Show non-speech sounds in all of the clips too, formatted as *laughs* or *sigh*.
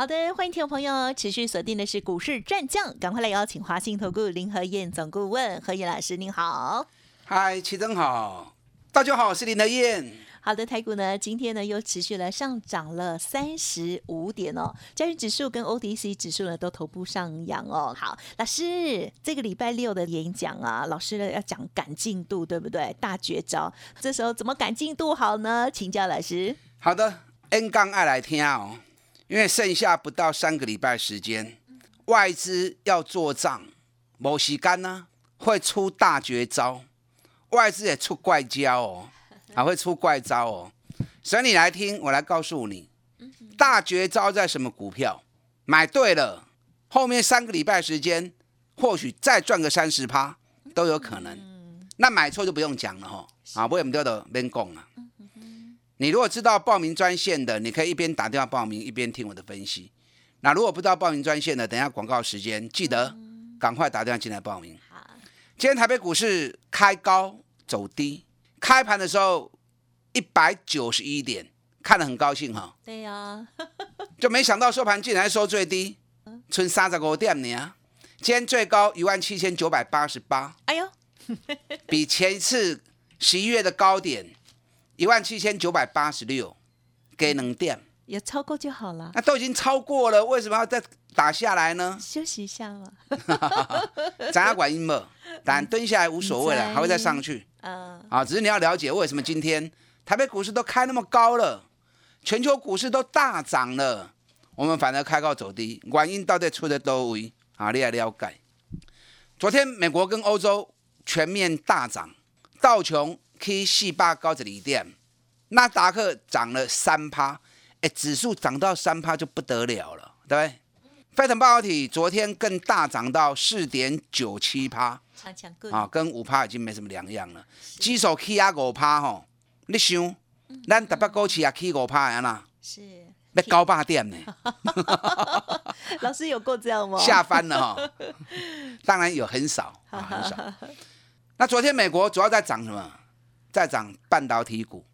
好的，欢迎听众朋友持续锁定的是股市战将，赶快来邀请华信投顾林和燕总顾问何燕老师，您好。嗨，齐总好，大家好，我是林和燕。好的，台股呢今天呢又持续了上涨了三十五点哦，加权指数跟 ODC 指数呢都头部上扬哦。好，老师，这个礼拜六的演讲啊，老师呢要讲赶进度，对不对？大绝招，这时候怎么赶进度好呢？请教老师。好的，N 刚爱来听哦。因为剩下不到三个礼拜时间，外资要做账，某时干呢会出大绝招，外资也出怪招哦，还 *laughs* 会出怪招哦。所以你来听，我来告诉你，大绝招在什么股票？买对了，后面三个礼拜时间，或许再赚个三十趴都有可能。那买错就不用讲了哈，啊，不会唔掉的边讲啊。你如果知道报名专线的，你可以一边打电话报名，一边听我的分析。那如果不知道报名专线的，等下广告时间记得赶快打电话进来报名。好，今天台北股市开高走低，开盘的时候一百九十一点，看得很高兴哈。对呀，*laughs* 就没想到收盘竟然收最低，存三十五点呢。今天最高一万七千九百八十八，哎呦，*laughs* 比前一次十一月的高点。一万七千九百八十六，给能点，也超过就好了。那都已经超过了，为什么要再打下来呢？休息一下嘛。*laughs* 咱要管音嘛，但蹲下来无所谓了，还会再上去。嗯。啊，只是你要了解为什么今天台北股市都开那么高了，全球股市都大涨了，我们反而开高走低，原因到底出在多位？啊，你来了解。昨天美国跟欧洲全面大涨，道琼。K 四八高这里点，纳达克涨了三趴，哎，指数涨到三趴就不得了了，对不对？飞腾半导体昨天更大涨到四点九七趴，啊，跟五趴已经没什么两样了。指数 K 啊五趴吼，你想，咱台北股市也 K 五趴呀啦，是，要高八点呢？*laughs* *laughs* 老师有过这样吗？下翻了哈，*laughs* 当然有很少，很少。那昨天美国主要在涨什么？在涨半导体股，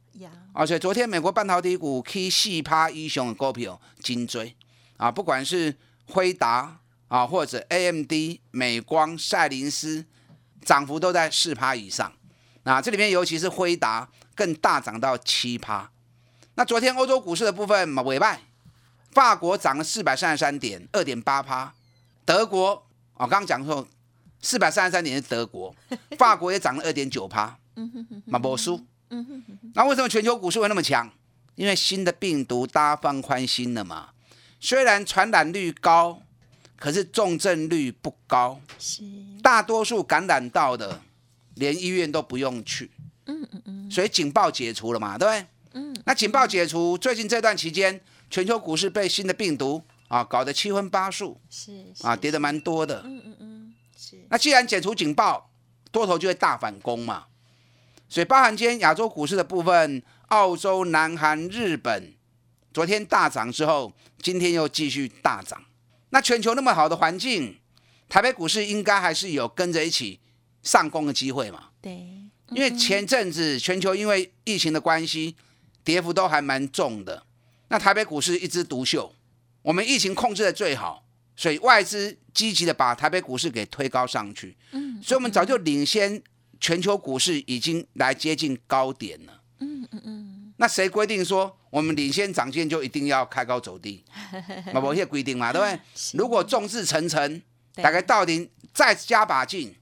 而且昨天美国半导体股 K 四趴一雄的股票金追啊，不管是辉达啊，或者 AMD、美光、赛灵思，涨幅都在四趴以上。那这里面尤其是辉达更大涨到七趴。那昨天欧洲股市的部分嘛，尾败，法国涨了四百三十三点，二点八趴。德国我刚刚讲说四百三十三点是德国，*laughs* 法国也涨了二点九趴。*laughs* 马波苏，那为什么全球股市会那么强？因为新的病毒大家放宽心了嘛。虽然传染率高，可是重症率不高。是，大多数感染到的，连医院都不用去。嗯嗯嗯。所以警报解除了嘛，对不对？嗯。那警报解除，最近这段期间，全球股市被新的病毒啊搞得七荤八素。是。啊，跌的蛮多的。嗯嗯嗯。是。那既然解除警报，多头就会大反攻嘛。所以，包含今天亚洲股市的部分，澳洲、南韩、日本，昨天大涨之后，今天又继续大涨。那全球那么好的环境，台北股市应该还是有跟着一起上攻的机会嘛？对，因为前阵子全球因为疫情的关系，跌幅都还蛮重的。那台北股市一枝独秀，我们疫情控制的最好，所以外资积极的把台北股市给推高上去。嗯，所以我们早就领先。全球股市已经来接近高点了。嗯嗯嗯。那谁规定说我们领先涨线就一定要开高走低？*laughs* 那某些规定嘛，对不对？如果众志成城，大概到顶再加把劲，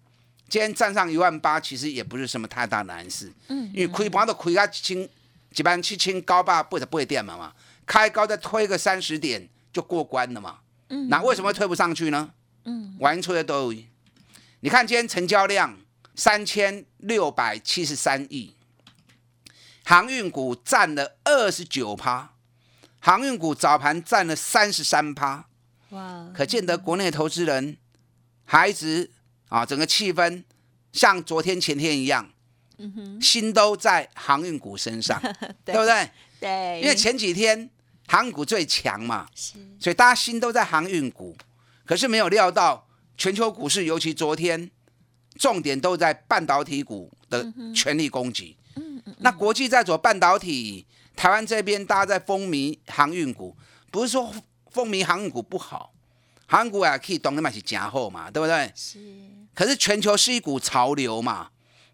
今天站上一万八，其实也不是什么太大难事。嗯。因为亏盘都亏啊清，几万七千高吧，不不会跌嘛嘛。开高再推个三十点就过关了嘛。嗯。那为什么推不上去呢？嗯。完出的都，你看今天成交量。三千六百七十三亿，航运股占了二十九趴，航运股早盘占了三十三趴，哇！可见得国内投资人、孩子啊，整个气氛像昨天前天一样，嗯哼，心都在航运股身上，*laughs* 对。不对？对，因为前几天航运股最强嘛，是，所以大家心都在航运股，可是没有料到全球股市，尤其昨天，重点都在半导体股的全力攻击。嗯嗯，那国际在走半导体，台湾这边大家在风靡航运股，不是说风靡航运股不好，航运股也可以懂得买是假货嘛，对不对？是。可是全球是一股潮流嘛，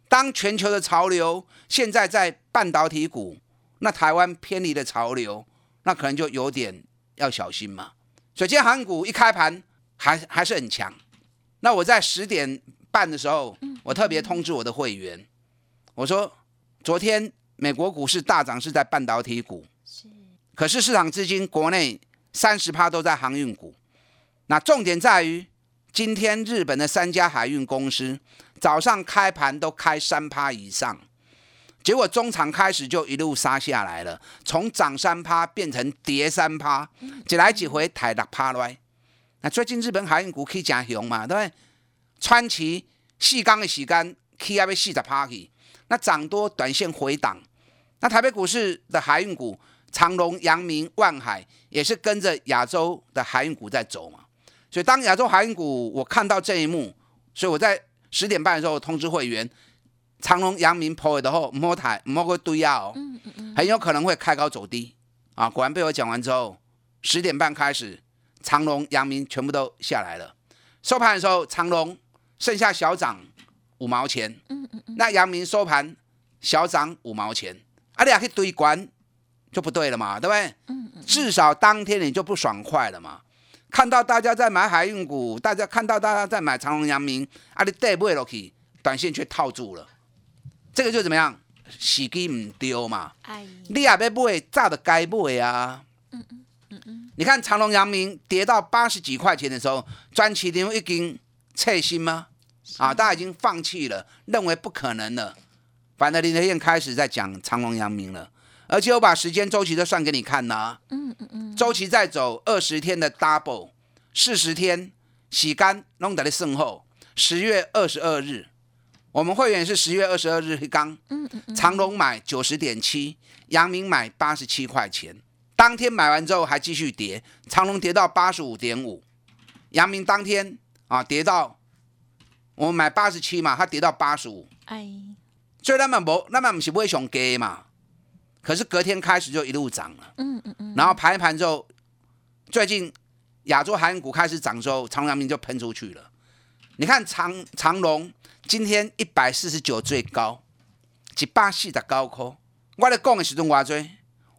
当全球的潮流现在在半导体股。那台湾偏离的潮流，那可能就有点要小心嘛。所以今天航股一开盘还还是很强。那我在十点半的时候，我特别通知我的会员，我说昨天美国股市大涨是在半导体股，可是市场资金国内三十趴都在航运股。那重点在于今天日本的三家海运公司早上开盘都开三趴以上。结果中场开始就一路杀下来了，从涨三趴变成跌三趴，几来几回抬六趴来。那最近日本海运股可以讲熊嘛，对不对？川崎细钢的时间起要被四十趴去，那涨多短线回档。那台北股市的海运股长隆、阳明、万海也是跟着亚洲的海运股在走嘛。所以当亚洲海运股我看到这一幕，所以我在十点半的时候通知会员。长隆、阳明破的后，摸台摸个堆啊哦，很有可能会开高走低啊！果然被我讲完之后，十点半开始，长隆、阳明全部都下来了。收盘的时候，长隆剩下小涨五毛钱，嗯嗯嗯那阳明收盘小涨五毛钱，啊，你可以堆关就不对了嘛，对不对？至少当天你就不爽快了嘛。看到大家在买海运股，大家看到大家在买长隆、阳明，啊，你带不落去，短线却套住了。这个就怎么样？时机唔丢嘛。哎你也要买，早就该买啊。嗯嗯嗯嗯。你看长隆、阳明跌到八十几块钱的时候，专企定已经撤心吗？啊，大家已经放弃了，认为不可能了。反正林德燕开始在讲长隆、阳明了，而且我把时间周期都算给你看呐。嗯嗯嗯。周期在走二十天的 double，四十天洗干弄得的剩后，十月二十二日。我们会员是十月二十二日刚，嗯嗯长隆买九十点七，阳明买八十七块钱，当天买完之后还继续跌，长隆跌到八十五点五，阳明当天啊跌到，我们买八十七嘛，它跌到八十五，哎，所以那么不，那么不是不会熊跌嘛，可是隔天开始就一路涨了，嗯嗯嗯，然后盘一盘之后，最近亚洲海运股开始涨之后，长阳明就喷出去了，你看长长隆。今天一百四十九最高，一百四的高科。我的讲的时钟我追，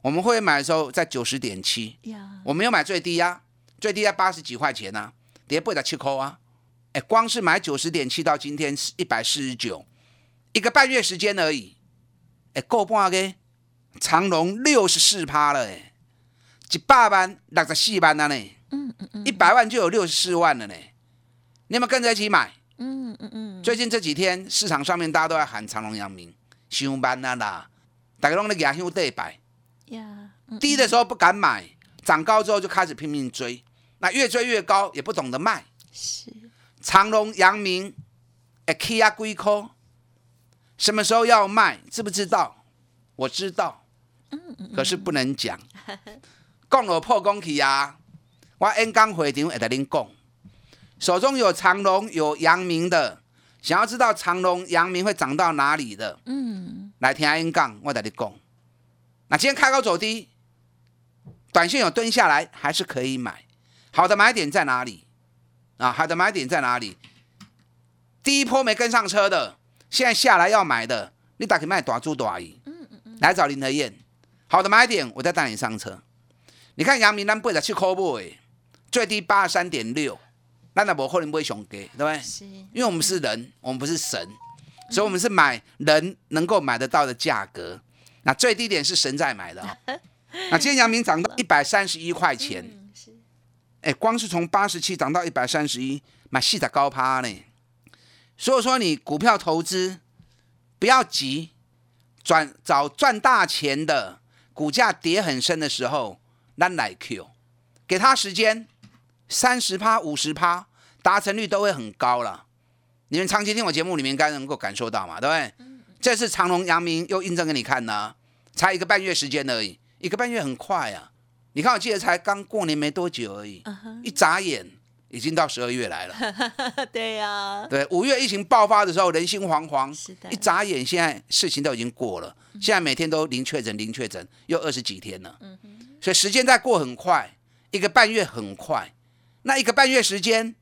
我们会买的时候在九十点七，我没有买最低呀，最低在八十几块钱呐，跌不了七块啊。哎，光是买九十点七到今天是一百四十九，一个半月时间而已。哎，够半个，长隆六十四趴了哎，一百万六十四万了呢，嗯嗯嗯，一百万就有六十四万了呢，你有没有跟着一起买？嗯嗯嗯，最近这几天市场上面大家都在喊长隆、阳明，上班啦啦，大家拢在牙香对白。呀，低的时候不敢买，涨高之后就开始拼命追，那越追越高，也不懂得卖。是，长隆、阳明，哎，K 啊龟壳，什么时候要卖，知不知道？我知道，可是不能讲，讲了破功去啊！我 N 刚会场会得恁讲。手中有长隆、有阳明的，想要知道长隆、阳明会涨到哪里的，嗯，来听阿英讲，我跟你讲。那今天开高走低，短线有蹲下来，还是可以买。好的买点在哪里？啊，好的买点在哪里？第一波没跟上车的，现在下来要买的，你打开卖短猪短鱼，嗯嗯嗯，来找林德燕。好的买点，我再带你上车。你看阳明南背的去 call 最低八十三点六。那那不可能不会熊给，对不对？是，因为我们是人，我们不是神，所以我们是买人能够买得到的价格。那最低点是神在买的。*laughs* 那今天阳明涨到一百三十一块钱，是，哎，光是从八十七涨到一百三十一，买细的高趴呢。所以说你股票投资不要急，赚找赚大钱的，股价跌很深的时候，咱来 Q，给他时间。三十趴、五十趴，达成率都会很高了。你们长期听我节目里面应该能够感受到嘛，对不对？这次长隆、阳明又印证给你看呢，才一个半月时间而已，一个半月很快啊！你看，我记得才刚过年没多久而已，一眨眼已经到十二月来了。*laughs* 对呀，对，五月疫情爆发的时候人心惶惶，是的，一眨眼现在事情都已经过了，现在每天都零确诊，零确诊又二十几天了，所以时间在过很快，一个半月很快，那一个半月时间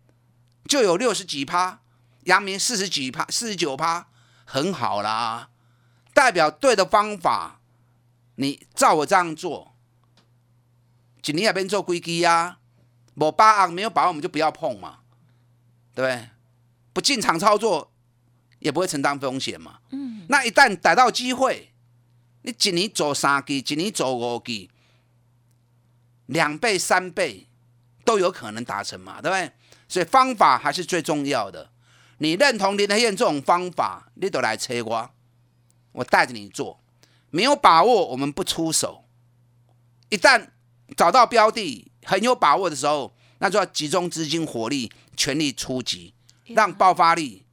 就有六十几趴，阳明四十几趴，四十九趴，很好啦，代表对的方法，你照我这样做。几年那边做规矩啊，某八昂没有把握我们就不要碰嘛，对不对？不进场操作也不会承担风险嘛。嗯。那一旦逮到机会，你几年走三季，几年走五季，两倍三倍都有可能达成嘛，对不对？所以方法还是最重要的。你认同林德燕这种方法，你都来催我，我带着你做。没有把握，我们不出手。一旦找到标的很有把握的时候，那就要集中资金火力，全力出击，让爆发力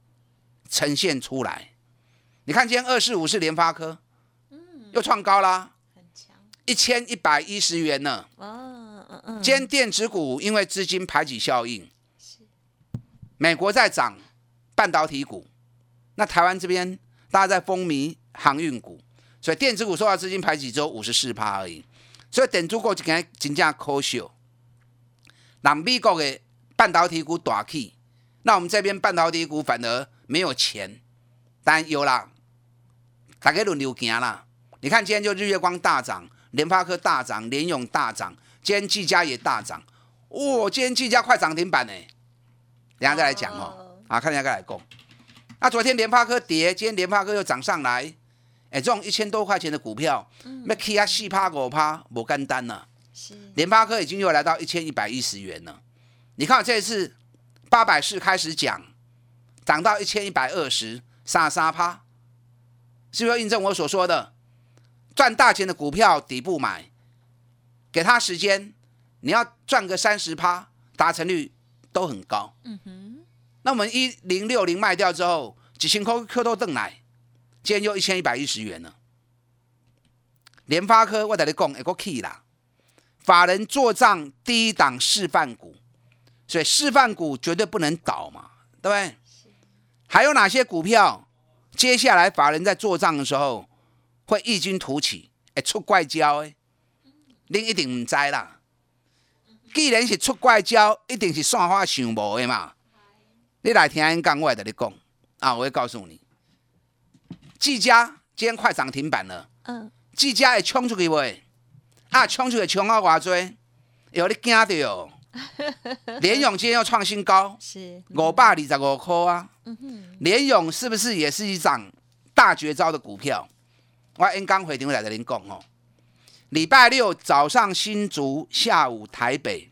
呈现出来。你看今天二四五是联发科，又创高啦，很强，一千一百一十元呢。哦，嗯嗯。今天电子股因为资金排挤效应，美国在涨半导体股，那台湾这边大家在风靡航运股，所以电子股受到资金排挤只有五十四趴而已。所以电子股就跟真正可笑，让美国的半导体股大起，那我们这边半导体股反而没有钱，但有啦，大家轮流行啦。你看今天就日月光大涨，联发科大涨，联永大涨，今天技嘉也大涨，哇，今天技嘉快涨停板呢。等下再来讲哦，啊，看一下再来讲。那昨天联发科跌，今天联发科又涨上来。哎，这种一千多块钱的股票，那 K 啊四趴五趴，不干单呐。是，联发科已经又来到一千一百一十元了。你看这一次八百四开始讲，涨到一千一百二十，三三趴，是不是印证我所说的？赚大钱的股票底部买，给他时间，你要赚个三十趴，达成率都很高。嗯哼。那我们一零六零卖掉之后，几千块 Q 都挣来。今天又一千一百一十元了。联发科我在你讲一个 key 啦，法人做账第一档示范股，所以示范股绝对不能倒嘛，对不对？还有哪些股票？接下来法人在做账的时候会异军突起，会出怪招诶？您一定唔知啦。既然是出怪招，一定是算法想无的嘛。你来听人讲，我在你讲啊，我会告诉你。技嘉今天快涨停板了，嗯，技嘉会冲出去喂？啊，冲出去冲啊偌多，有你惊到。*laughs* 联勇今天又创新高，是五百二十五块啊。联勇是不是也是一张大绝招的股票？我因刚回电话来跟您讲哦，礼拜六早上新竹，下午台北，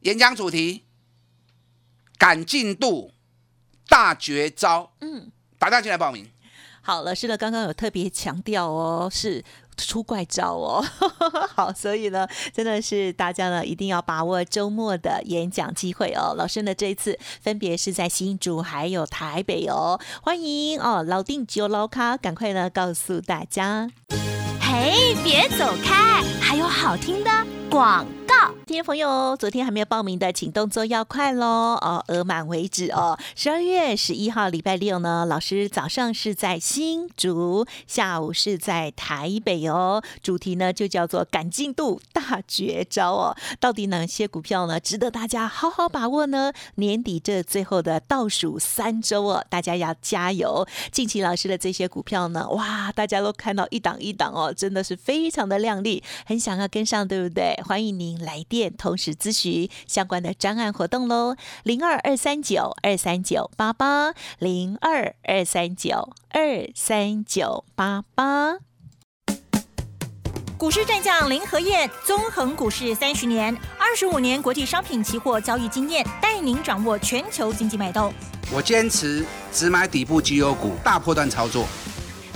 演讲主题赶进度大绝招，嗯，打电话进来报名。好，老师呢刚刚有特别强调哦，是出怪招哦。*laughs* 好，所以呢，真的是大家呢一定要把握周末的演讲机会哦。老师呢这一次分别是在新竹还有台北哦，欢迎哦，老定就老卡，赶快呢告诉大家。嘿，别走开，还有好听的广。听众朋友，昨天还没有报名的，请动作要快喽！哦，额满为止哦。十二月十一号礼拜六呢，老师早上是在新竹，下午是在台北哦。主题呢就叫做赶进度大绝招哦。到底哪些股票呢值得大家好好把握呢？年底这最后的倒数三周哦，大家要加油！近期老师的这些股票呢，哇，大家都看到一档一档哦，真的是非常的亮丽，很想要跟上，对不对？欢迎您来电。同时咨询相关的专案活动喽，零二二三九二三九八八，零二二三九二三九八八。股市战将林和燕，纵横股市三十年，二十五年国际商品期货交易经验，带您掌握全球经济脉动。我坚持只买底部绩优股，大波段操作。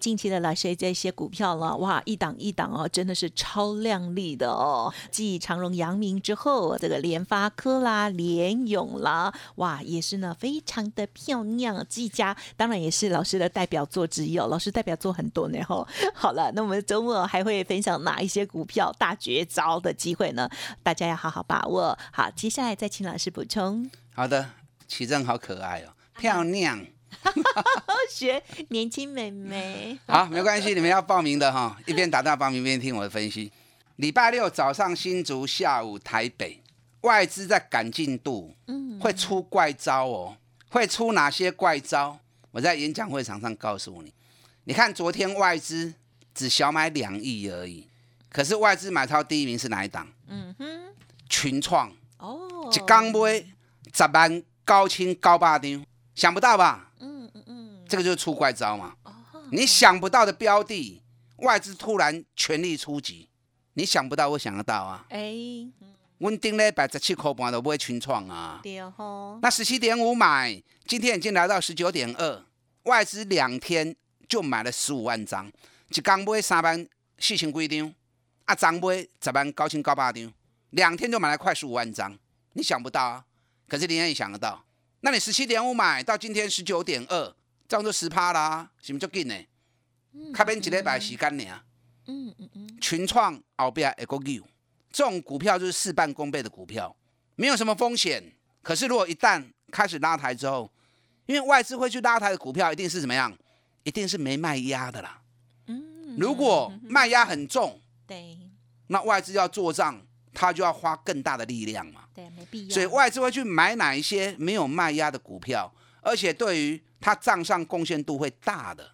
近期的老师这些股票了，哇，一档一档哦，真的是超亮丽的哦。继长荣、阳明之后，这个联发科啦、联勇啦，哇，也是呢，非常的漂亮。技嘉当然也是老师的代表作之一哦，老师代表作很多呢吼。好了，那我们周末还会分享哪一些股票大绝招的机会呢？大家要好好把握。好，接下来再请老师补充。好的，奇正好可爱哦，漂亮。*laughs* 学年轻美眉，好，没关系，你们要报名的哈，一边打电话报名，一边听我的分析。礼拜六早上新竹，下午台北，外资在赶进度，嗯，会出怪招哦，会出哪些怪招？我在演讲会场上告诉你。你看昨天外资只小买两亿而已，可是外资买超第一名是哪一档？嗯哼，群创哦，一刚买十万高清高八张，想不到吧？这个就是出怪招嘛！你想不到的标的，外资突然全力出击，你想不到，我想得到啊！哎，稳定咧百十七块半都不会群创啊！对哦，那十七点五买，今天已经来到十九点二，外资两天就买了十五万张，一刚买三万四千几张，啊，张买十万高清高八张，两天就买了快十五万张，你想不到啊！可是你也想得到，那你十七点五买到今天十九点二。这样就十趴啦，是不是足紧呢？开边一礼拜时间呢？嗯嗯嗯。群创后边一个牛这种股票就是事半功倍的股票，没有什么风险。可是如果一旦开始拉抬之后，因为外资会去拉抬的股票，一定是怎么样？一定是没卖压的啦。嗯。如果 *laughs* 卖压很重，对，那外资要做账，他就要花更大的力量嘛。对，没必要。所以外资会去买哪一些没有卖压的股票，而且对于它账上贡献度会大的，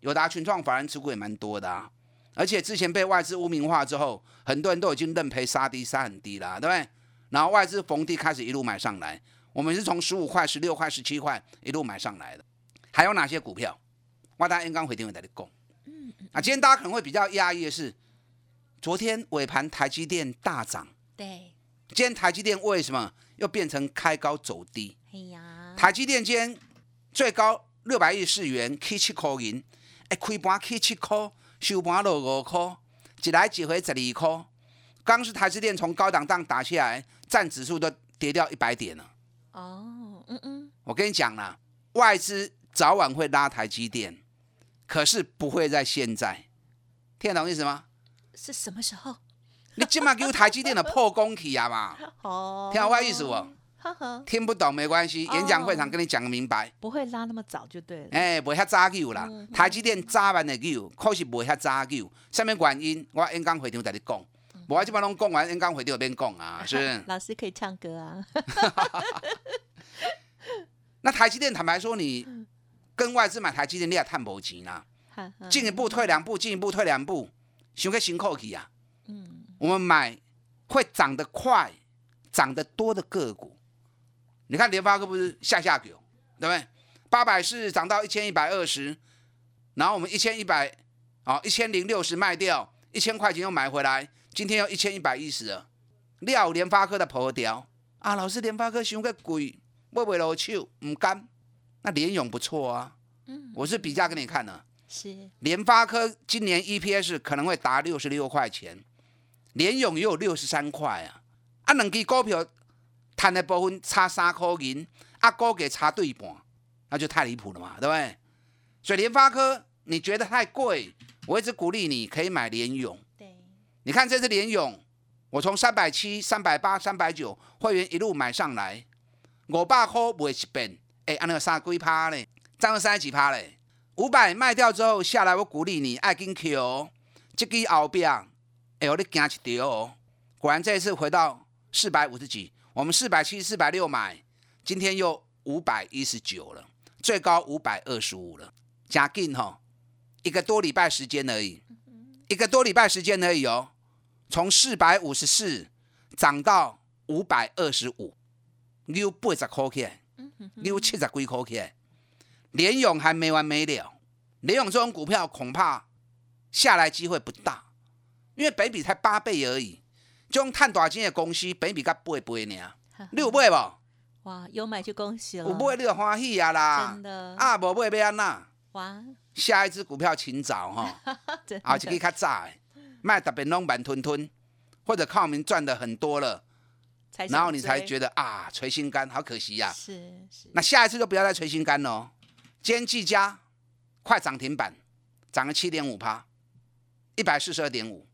友达群创法人持股也蛮多的啊，而且之前被外资污名化之后，很多人都已经认赔杀低杀很低了，对不对？然后外资逢低开始一路买上来，我们是从十五块、十六块、十七块一路买上来的。还有哪些股票？我大家刚回电话在里供。嗯啊，今天大家可能会比较压抑的是，昨天尾盘台积电大涨。对。今天台积电为什么又变成开高走低？哎呀，台积电今天。最高六百亿四元，K 七块银，一开盘 K 七块，收盘落五块，一来一回十二块。刚是台积电从高档档打下来，占指数都跌掉一百点了。哦，嗯嗯，我跟你讲啦，外资早晚会拉台积电，可是不会在现在。听得懂意思吗？是什么时候？你今晚给我台积电的破功起啊嘛？*laughs* 哦，听我意思不？听不懂没关系，演讲会场跟你讲个明白。不会拉那么早就对了。哎，不会遐早救啦，台积电早晚的救，可是不会遐早救。什么原因？我演讲会场在你讲，我这边拢讲完，演讲会场边讲啊，*laughs* 是老师可以唱歌啊。*laughs* 那台积电坦白说，你跟外资买台积电，你也探无钱啦。进一步退两步，进一步退两步，想个辛苦去啊。嗯，我们买会涨得快、涨得多的个股。你看联发科不是下下九，对不对？八百四涨到一千一百二十，然后我们一千一百，哦，一千零六十卖掉，一千块钱又买回来，今天又一千一百一十了。料联发科的破掉啊！老师，联发科想个贵，买不落手，唔甘。那联勇不错啊，嗯，我是比价给你看的。是联发科今年 EPS 可能会达六十六块钱，联勇也有六十三块啊，啊，两支股票。摊的部分差三块银，啊，股价差对半，那就太离谱了嘛，对不对？所以联发科你觉得太贵，我一直鼓励你可以买联勇。对，你看这次联勇，我从三百七、三百八、三百九会员一路买上来，五百块买一遍，哎，按那个三几趴嘞，涨了三十几趴嘞，五百卖掉之后下来，我鼓励你爱跟 Q，这个后边，哎呦你惊一条哦！果然这一次回到四百五十几，我们四百七、四百六买，今天又五百一十九了，最高五百二十五了，加紧哈，一个多礼拜时间而已，一个多礼拜时间而已哦，从四百五十四涨到五百二十五，六八十块钱，六七十几块钱。联勇还没完没了，联勇这种股票恐怕下来机会不大，因为北比才八倍而已，这种探大钱的公司，北比才八倍呢，*laughs* 你有买无？哇，有买就恭喜了，有买你就欢喜啊啦，真的啊，无买要安那？哇，下一只股票请早哈，*laughs* 啊，就可以较早的，卖特别弄慢吞吞，或者靠民赚的很多了，然后你才觉得啊，捶心肝，好可惜呀。是是，那下一次就不要再捶心肝喽。今天技嘉快涨停板，涨了七点五趴，一百四十二点五。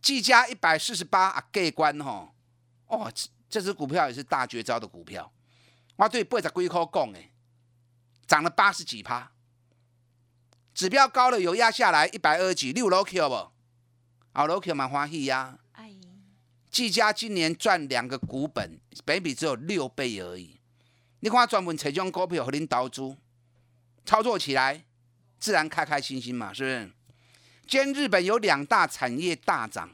技嘉一百四十八啊，盖关吼，哦，这这只股票也是大绝招的股票。我对八十几块讲诶，涨了八十几趴，指标高了有压下来一百二十几，六楼 Q 不？好楼 Q 蛮欢喜呀。哎，技嘉今年赚两个股本，本比只有六倍而已。你看专门找这种股票和您投资。操作起来自然开开心心嘛，是不是？今天日本有两大产业大涨，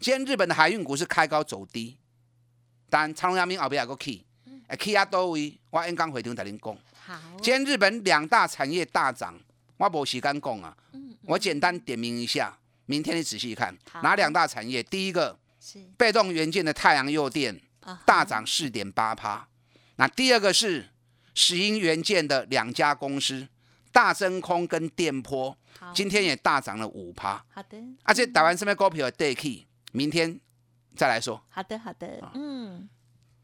今天日本的海运股是开高走低，但长隆、阳明后边有个 key，哎，key 啊多位，我演讲会场在您讲。好，今天日本两大产业大涨，我无时间讲啊，我简单点名一下，明天你仔细看哪两大产业。第一个是被动元件的太阳诱电，大涨四点八趴。那第二个是。石英元件的两家公司，大真空跟电波，今天也大涨了五趴。好的，而且打完这边股票 day key，明天再来说。好的，好的，嗯。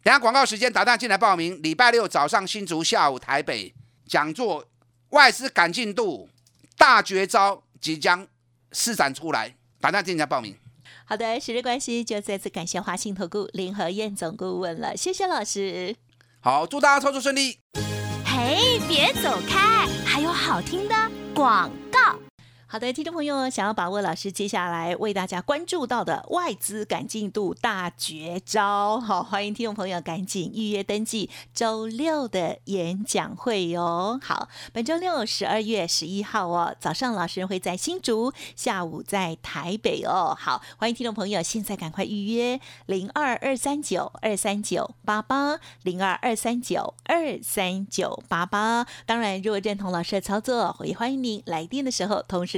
等下广告时间，打电进来报名。礼拜六早上新竹，下午台北讲座，外资赶进度，大绝招即将施展出来，打电进来报名。好的，时间关系，就再次感谢华信投顾林和燕总顾问了，谢谢老师。好，祝大家操作顺利。嘿，别走开，还有好听的广告。好的，听众朋友，想要把握老师接下来为大家关注到的外资赶进度大绝招，好，欢迎听众朋友赶紧预约登记周六的演讲会哟。好，本周六十二月十一号哦，早上老师会在新竹，下午在台北哦。好，欢迎听众朋友现在赶快预约零二二三九二三九八八零二二三九二三九八八。当然，如果认同老师的操作，也欢迎您来电的时候同时。